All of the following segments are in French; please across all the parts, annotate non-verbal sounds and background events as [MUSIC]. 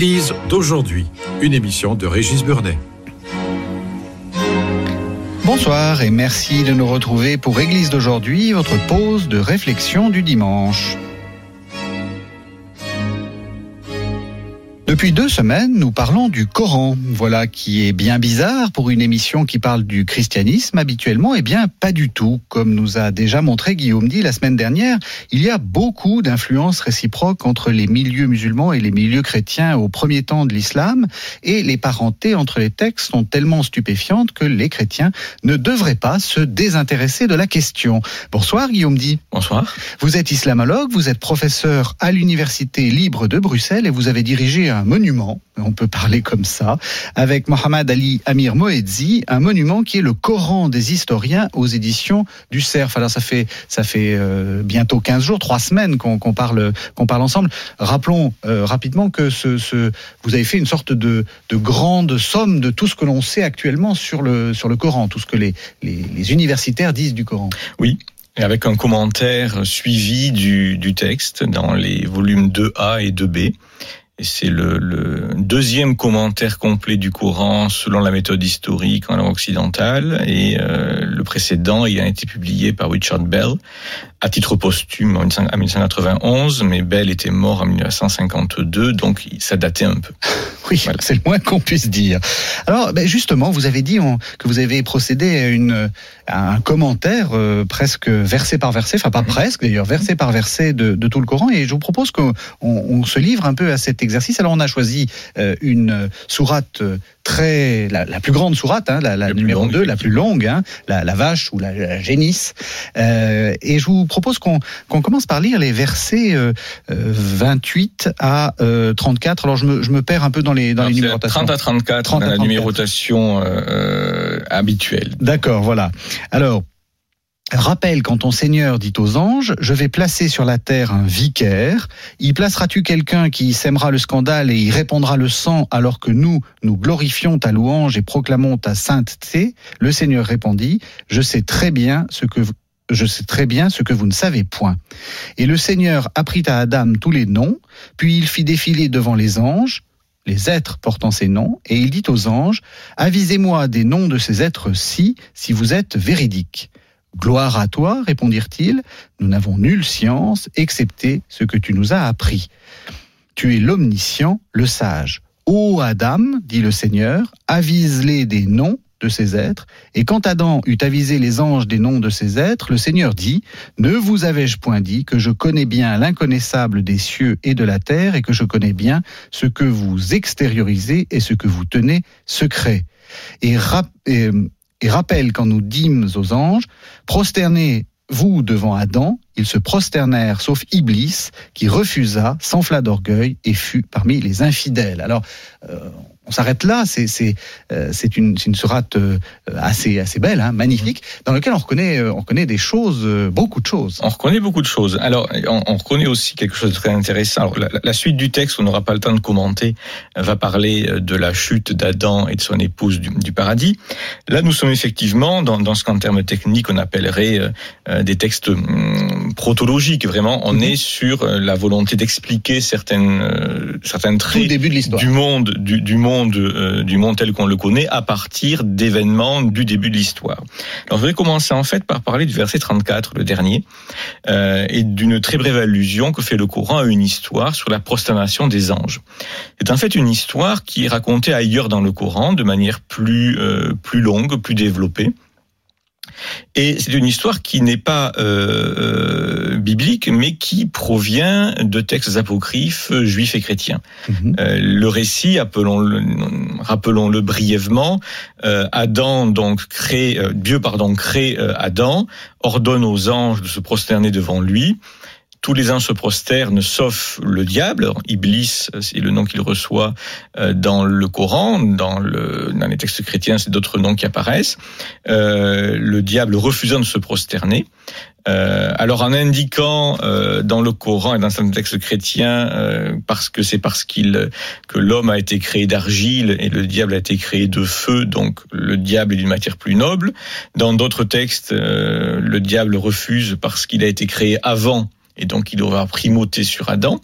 Église d'aujourd'hui, une émission de Régis Burnet. Bonsoir et merci de nous retrouver pour Église d'aujourd'hui, votre pause de réflexion du dimanche. Depuis deux semaines, nous parlons du Coran. Voilà qui est bien bizarre pour une émission qui parle du christianisme habituellement. Eh bien, pas du tout. Comme nous a déjà montré Guillaume dit la semaine dernière, il y a beaucoup d'influences réciproques entre les milieux musulmans et les milieux chrétiens au premier temps de l'islam. Et les parentés entre les textes sont tellement stupéfiantes que les chrétiens ne devraient pas se désintéresser de la question. Bonsoir Guillaume dit. Bonsoir. Vous êtes islamologue, vous êtes professeur à l'Université libre de Bruxelles et vous avez dirigé un monument, on peut parler comme ça, avec Mohamed Ali Amir Moedzi, un monument qui est le Coran des historiens aux éditions du CERF. Alors ça fait ça fait euh, bientôt 15 jours, 3 semaines qu'on parle qu'on parle ensemble. Rappelons euh, rapidement que vous avez fait une sorte de, de grande somme de tout ce que l'on sait actuellement sur le sur le Coran, tout ce que les universitaires disent du Coran. Oui, et avec un commentaire suivi du, du, texte dans les volumes 2A et 2B. C'est le, le, deuxième commentaire complet du Coran selon la méthode historique en langue occidentale. Et euh, le précédent il a été publié par Richard Bell à titre posthume en 1991, mais Bell était mort en 1952, donc ça datait un peu. [LAUGHS] Oui, voilà. c'est le moins qu'on puisse dire. Alors, ben justement, vous avez dit on, que vous avez procédé à, une, à un commentaire euh, presque verset par verset, enfin pas presque d'ailleurs, verset par verset de, de, tout le Coran, et je vous propose qu'on on se livre un peu à cet exercice. Alors, on a choisi euh, une sourate très la, la, plus grande sourate, hein, la, numéro 2, la plus longue, hein, la, la, vache ou la, génisse. Euh, et je vous propose qu'on qu commence par lire les versets euh, 28 à euh, 34. Alors je me, je me, perds un peu dans les, dans les numérotations. 30 à 34, 30 à 34. la numérotation euh, habituelle. D'accord, voilà. Alors, Rappelle quand ton Seigneur dit aux anges, je vais placer sur la terre un vicaire, y placeras-tu quelqu'un qui sèmera le scandale et y répandra le sang alors que nous, nous glorifions ta louange et proclamons ta sainteté? Le Seigneur répondit, je sais très bien ce que je sais très bien ce que vous ne savez point. Et le Seigneur apprit à Adam tous les noms, puis il fit défiler devant les anges, les êtres portant ces noms, et il dit aux anges, avisez-moi des noms de ces êtres-ci, si vous êtes véridiques. Gloire à toi, répondirent-ils, nous n'avons nulle science, excepté ce que tu nous as appris. Tu es l'omniscient, le sage. Ô Adam, dit le Seigneur, avise-les des noms de ces êtres, et quand Adam eut avisé les anges des noms de ces êtres, le Seigneur dit, Ne vous avais-je point dit que je connais bien l'inconnaissable des cieux et de la terre, et que je connais bien ce que vous extériorisez et ce que vous tenez secret? Et, et et rappelle quand nous dîmes aux anges, prosternez-vous devant Adam, ils se prosternèrent, sauf Iblis, qui refusa, s'enfla d'orgueil et fut parmi les infidèles. Alors, euh, on s'arrête là, c'est euh, une, une sourate euh, assez assez belle, hein, magnifique, dans laquelle on reconnaît on reconnaît des choses, beaucoup de choses. On reconnaît beaucoup de choses. Alors on, on reconnaît aussi quelque chose de très intéressant. Alors, la, la, suite du texte, on n'aura pas le temps de commenter, va parler de la chute d'Adam et de son épouse du, du, paradis. Là, nous sommes effectivement dans, dans ce qu'en termes techniques on appellerait des textes hum, protologiques. Vraiment, on mm -hmm. est sur la volonté d'expliquer certaines certains traits du monde du, du monde monde, euh, du monde tel qu'on le connaît à partir d'événements du début de l'histoire. Alors je vais commencer en fait par parler du verset 34, le dernier, euh, et d'une très brève allusion que fait le Coran à une histoire sur la prosternation des anges. C'est en fait une histoire qui est racontée ailleurs dans le Coran de manière plus, euh, plus longue, plus développée. Et c'est une histoire qui n'est pas euh, théologique, mais qui provient de textes apocryphes juifs et chrétiens. Mhm. Euh, le récit, appelons-le, rappelons-le brièvement, euh, Adam donc crée, euh, Dieu pardon crée euh, Adam, ordonne aux anges de se prosterner devant lui. Tous les anges se prosternent, sauf le diable. Iblis, c'est le nom qu'il reçoit euh, dans le Coran, dans, le, dans les textes chrétiens, c'est d'autres noms qui apparaissent. Euh, le diable refusant de se prosterner. Euh, alors en indiquant euh, dans le Coran et dans certains textes chrétiens, euh, parce que c'est parce qu'il que l'homme a été créé d'argile et le diable a été créé de feu, donc le diable est d'une matière plus noble. Dans d'autres textes, euh, le diable refuse parce qu'il a été créé avant et donc il avoir primauté sur Adam.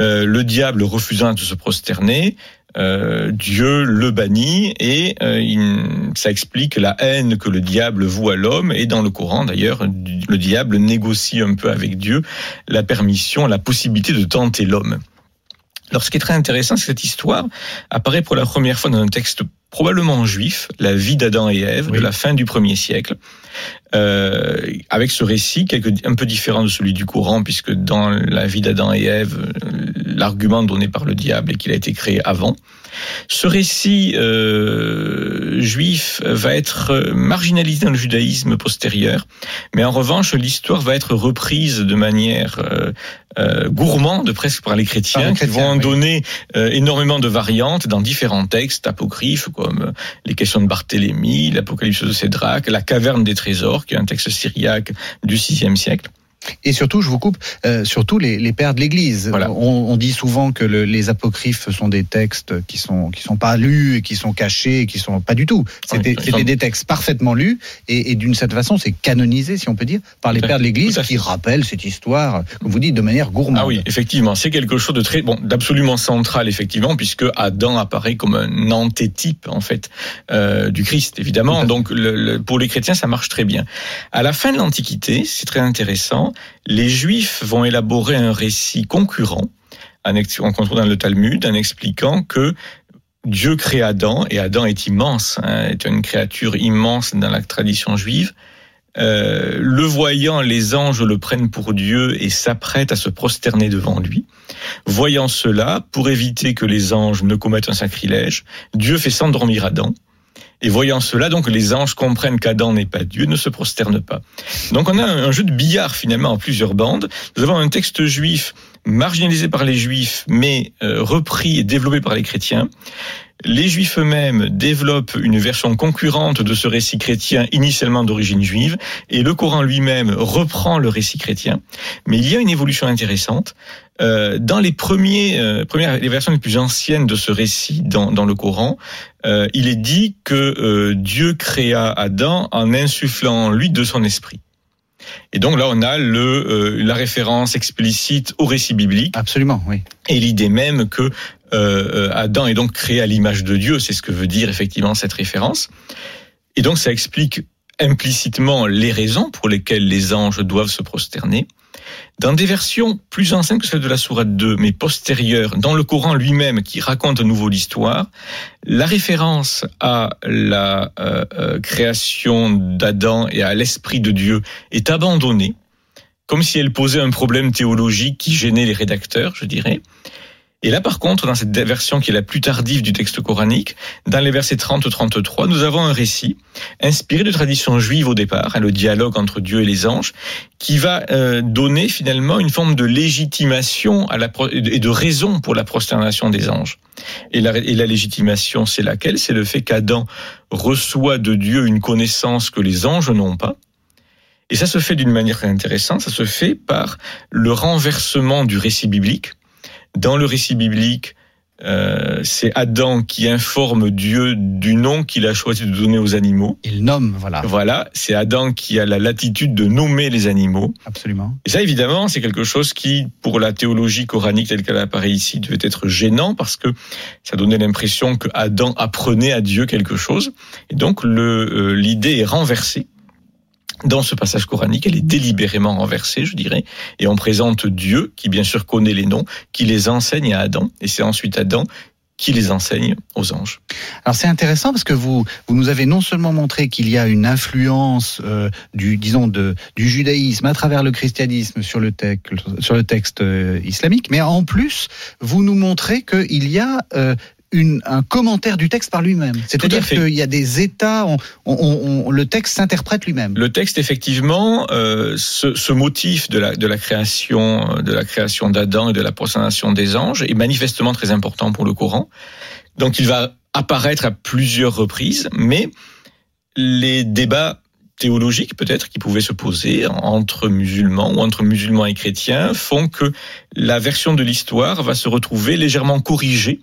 Euh, le diable refusant de se prosterner, euh, Dieu le bannit et euh, il- ça explique la haine que le diable voue à l'homme. Et dans le Coran, d'ailleurs, le diable négocie un peu avec Dieu la permission, la possibilité de tenter l'homme. Alors, ce qui est très intéressant, c'est que cette histoire apparaît pour la première fois dans un texte probablement juif, la vie d'Adam et Ève, Oui. de la fin du premier siècle, euh, avec ce récit quelque, un peu différent de celui du Coran, puisque dans la vie d'Adam et Ève, euh, l'argument donné par le diable est qu'il a été créé avant. Ce récit euh, juif va être marginalisé dans le judaïsme postérieur, mais en revanche, l'histoire va être reprise de manière euh, euh, gourmande presque par les chrétiens, Par les qui vont en donner euh, énormément de variantes dans différents textes apocryphes, comme euh, les questions de Barthélemy, l'Apocalypse de Cédrac, la caverne des trésors, qui est un texte syriaque du VIe siècle. Et surtout, je vous coupe, euh, surtout les, les pères de l'Église. Voilà. On, on dit souvent que le- les apocryphes sont des textes qui sont qui sont pas lus et qui sont cachés et qui sont pas du tout. C'était Oui, c'était des textes parfaitement lus et, et d'une certaine façon, c'est canonisé, si on peut dire, par les pères de l'Église qui rappellent cette histoire, comme vous dites, de manière gourmande. Ah oui, effectivement, c'est quelque chose de très bon, d'absolument central, effectivement, puisque Adam apparaît comme un antétype en fait euh, du Christ, évidemment. Donc, le, le- pour les chrétiens, ça marche très bien. À la fin de l'Antiquité, c'est très intéressant. Les Juifs vont élaborer un récit concurrent, on trouve dans le Talmud, en expliquant que Dieu crée Adam, et Adam est immense, hein, est une créature immense dans la tradition juive. Euh, le voyant, les anges le prennent pour Dieu et s'apprêtent à se prosterner devant lui. Voyant cela, pour éviter que les anges ne commettent un sacrilège, Dieu fait s'endormir Adam. Et voyant cela, donc les anges comprennent qu'Adam n'est pas Dieu, ne se prosternent pas. Donc on a un jeu de billard finalement en plusieurs bandes. Nous avons un texte juif marginalisé par les juifs, mais euh, repris et développé par les chrétiens. Les juifs eux-mêmes développent une version concurrente de ce récit chrétien initialement d'origine juive, et le Coran lui-même reprend le récit chrétien. Mais il y a une évolution intéressante. Euh, dans les premiers, euh, premières, les versions les plus anciennes de ce récit dans, dans le Coran, euh, il est dit que euh, Dieu créa Adam en insufflant en lui de son esprit. Et donc là, on a le, euh, la référence explicite au récit biblique Absolument, oui. et l'idée même que euh, euh, Adam est donc créé à l'image de Dieu, c'est ce que veut dire effectivement cette référence. Et donc ça explique implicitement les raisons pour lesquelles les anges doivent se prosterner. Dans des versions plus anciennes que celle de la Sourate 2, mais postérieures, dans le Coran lui-même qui raconte à nouveau l'histoire, la référence à la euh, euh, création d'Adam et à l'esprit de Dieu est abandonnée, comme si elle posait un problème théologique qui gênait les rédacteurs, je dirais. Et là, par contre, dans cette version qui est la plus tardive du texte coranique, dans les versets 30-33, nous avons un récit inspiré de tradition juive au départ, hein, le dialogue entre Dieu et les anges, qui va euh, donner finalement une forme de légitimation à la et de raison pour la prosternation des anges. Et la, et la légitimation, c'est laquelle? C'est le fait qu'Adam reçoit de Dieu une connaissance que les anges n'ont pas. Et ça se fait d'une manière intéressante, ça se fait par le renversement du récit biblique. Dans le récit biblique, euh, c'est Adam qui informe Dieu du nom qu'il a choisi de donner aux animaux. Il nomme, voilà, Voilà, c'est Adam qui a la latitude de nommer les animaux. absolument. Et ça, évidemment, c'est quelque chose qui, pour la théologie coranique telle qu'elle apparaît ici, devait être gênant parce que ça donnait l'impression que Adam apprenait à Dieu quelque chose. Et donc, euh, l'idée est renversée. Dans ce passage coranique, elle est délibérément renversée, je dirais, et on présente Dieu, qui bien sûr connaît les noms, qui les enseigne à Adam, et c'est ensuite Adam qui les enseigne aux anges. Alors c'est intéressant parce que vous, vous nous avez non seulement montré qu'il y a une influence euh, du, disons, du judaïsme à travers le christianisme sur le, texte, sur le texte euh, islamique, mais en plus, vous nous montrez qu'il y a euh, une, un commentaire du texte par lui-même. C'est-à-dire qu'il y a des états, on, on, on, le texte s'interprète lui-même. Le texte, effectivement, euh, ce, ce, motif de la, de la création, de la création d'Adam et de la prosternation des anges est manifestement très important pour le Coran. Donc, il va apparaître à plusieurs reprises, mais les débats théologiques peut-être qui pouvaient se poser entre musulmans ou entre musulmans et chrétiens font que la version de l'histoire va se retrouver légèrement corrigée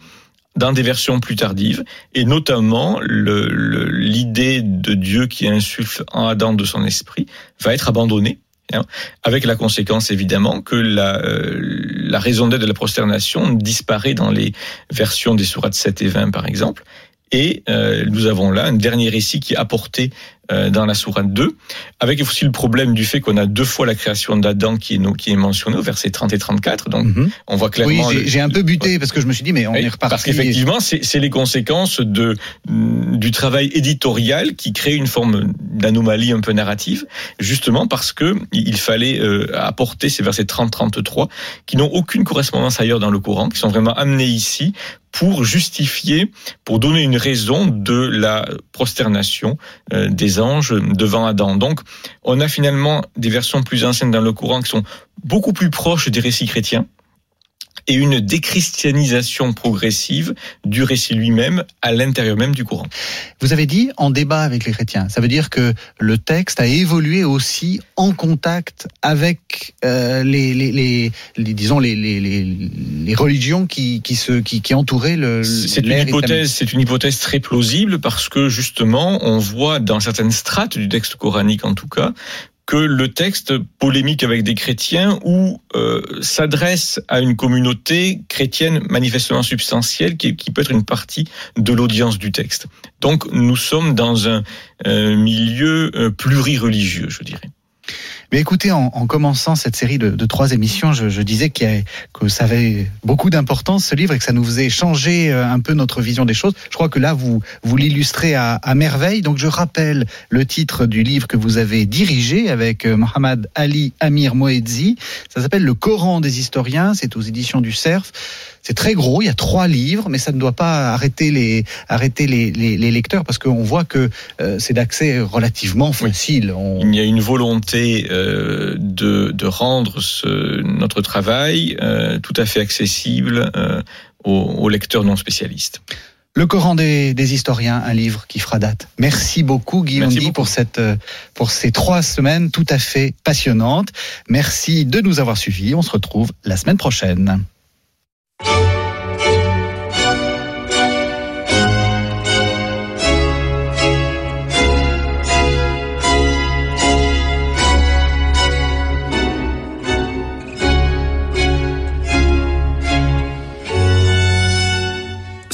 dans des versions plus tardives, et notamment l'idée de Dieu qui insuffle en Adam de son esprit va être abandonnée, hein, avec la conséquence évidemment que la, euh, la raison d'être de la prosternation disparaît dans les versions des sourates 7 et 20 par exemple, et euh, nous avons là un dernier récit qui est apporté dans la sourate 2, avec aussi le problème du fait qu'on a deux fois la création d'Adam qui est, qui est mentionnée au verset 30 et 34. Donc, mhm. on voit clairement. Oui, j'ai un peu buté parce que je me suis dit, mais on est reparti. Parce qu'effectivement, c'est les conséquences de, mm, du travail éditorial qui crée une forme d'anomalie un peu narrative, justement parce que il fallait euh, apporter ces versets 30-33 qui n'ont aucune correspondance ailleurs dans le Coran, qui sont vraiment amenés ici pour justifier, pour donner une raison de la prosternation euh, anges devant Adam. Donc, on a finalement des versions plus anciennes dans le Coran qui sont beaucoup plus proches des récits chrétiens et une déchristianisation progressive du récit lui-même à l'intérieur même du courant. Vous avez dit en débat avec les chrétiens. Ça veut dire que le texte a évolué aussi en contact avec euh, les, les, les, les, disons les, religions qui, qui, se, qui, qui entouraient le. C'est une hypothèse, c'est une hypothèse très plausible parce que justement, on voit dans certaines strates du texte coranique en tout cas que le texte polémique avec des chrétiens ou euh, s'adresse à une communauté chrétienne manifestement substantielle qui, qui, peut être une partie de l'audience du texte. Donc nous sommes dans un euh, milieu euh, plurireligieux, je dirais. Mais écoutez, en, en, commençant cette série de, de trois émissions, je, je disais qu que ça avait beaucoup d'importance ce livre et que ça nous faisait changer euh, un peu notre vision des choses. Je crois que là, vous vous l'illustrez à, à, merveille. Donc, je rappelle le titre du livre que vous avez dirigé avec euh, Mohamed Ali Amir Moedzi. Ça s'appelle Le Coran des historiens. C'est aux éditions du Cerf. C'est très gros, il y a trois livres, mais ça ne doit pas arrêter les, arrêter les, les, les lecteurs parce qu'on voit que euh, c'est d'accès relativement facile. On... Il y a une volonté euh, de, de, rendre ce, notre travail euh, tout à fait accessible euh, aux, aux lecteurs non spécialistes. Le Coran des, des, historiens, un livre qui fera date. Merci beaucoup Guillaume Merci beaucoup. pour cette pour ces trois semaines tout à fait passionnantes. Merci de nous avoir suivis. On se retrouve la semaine prochaine.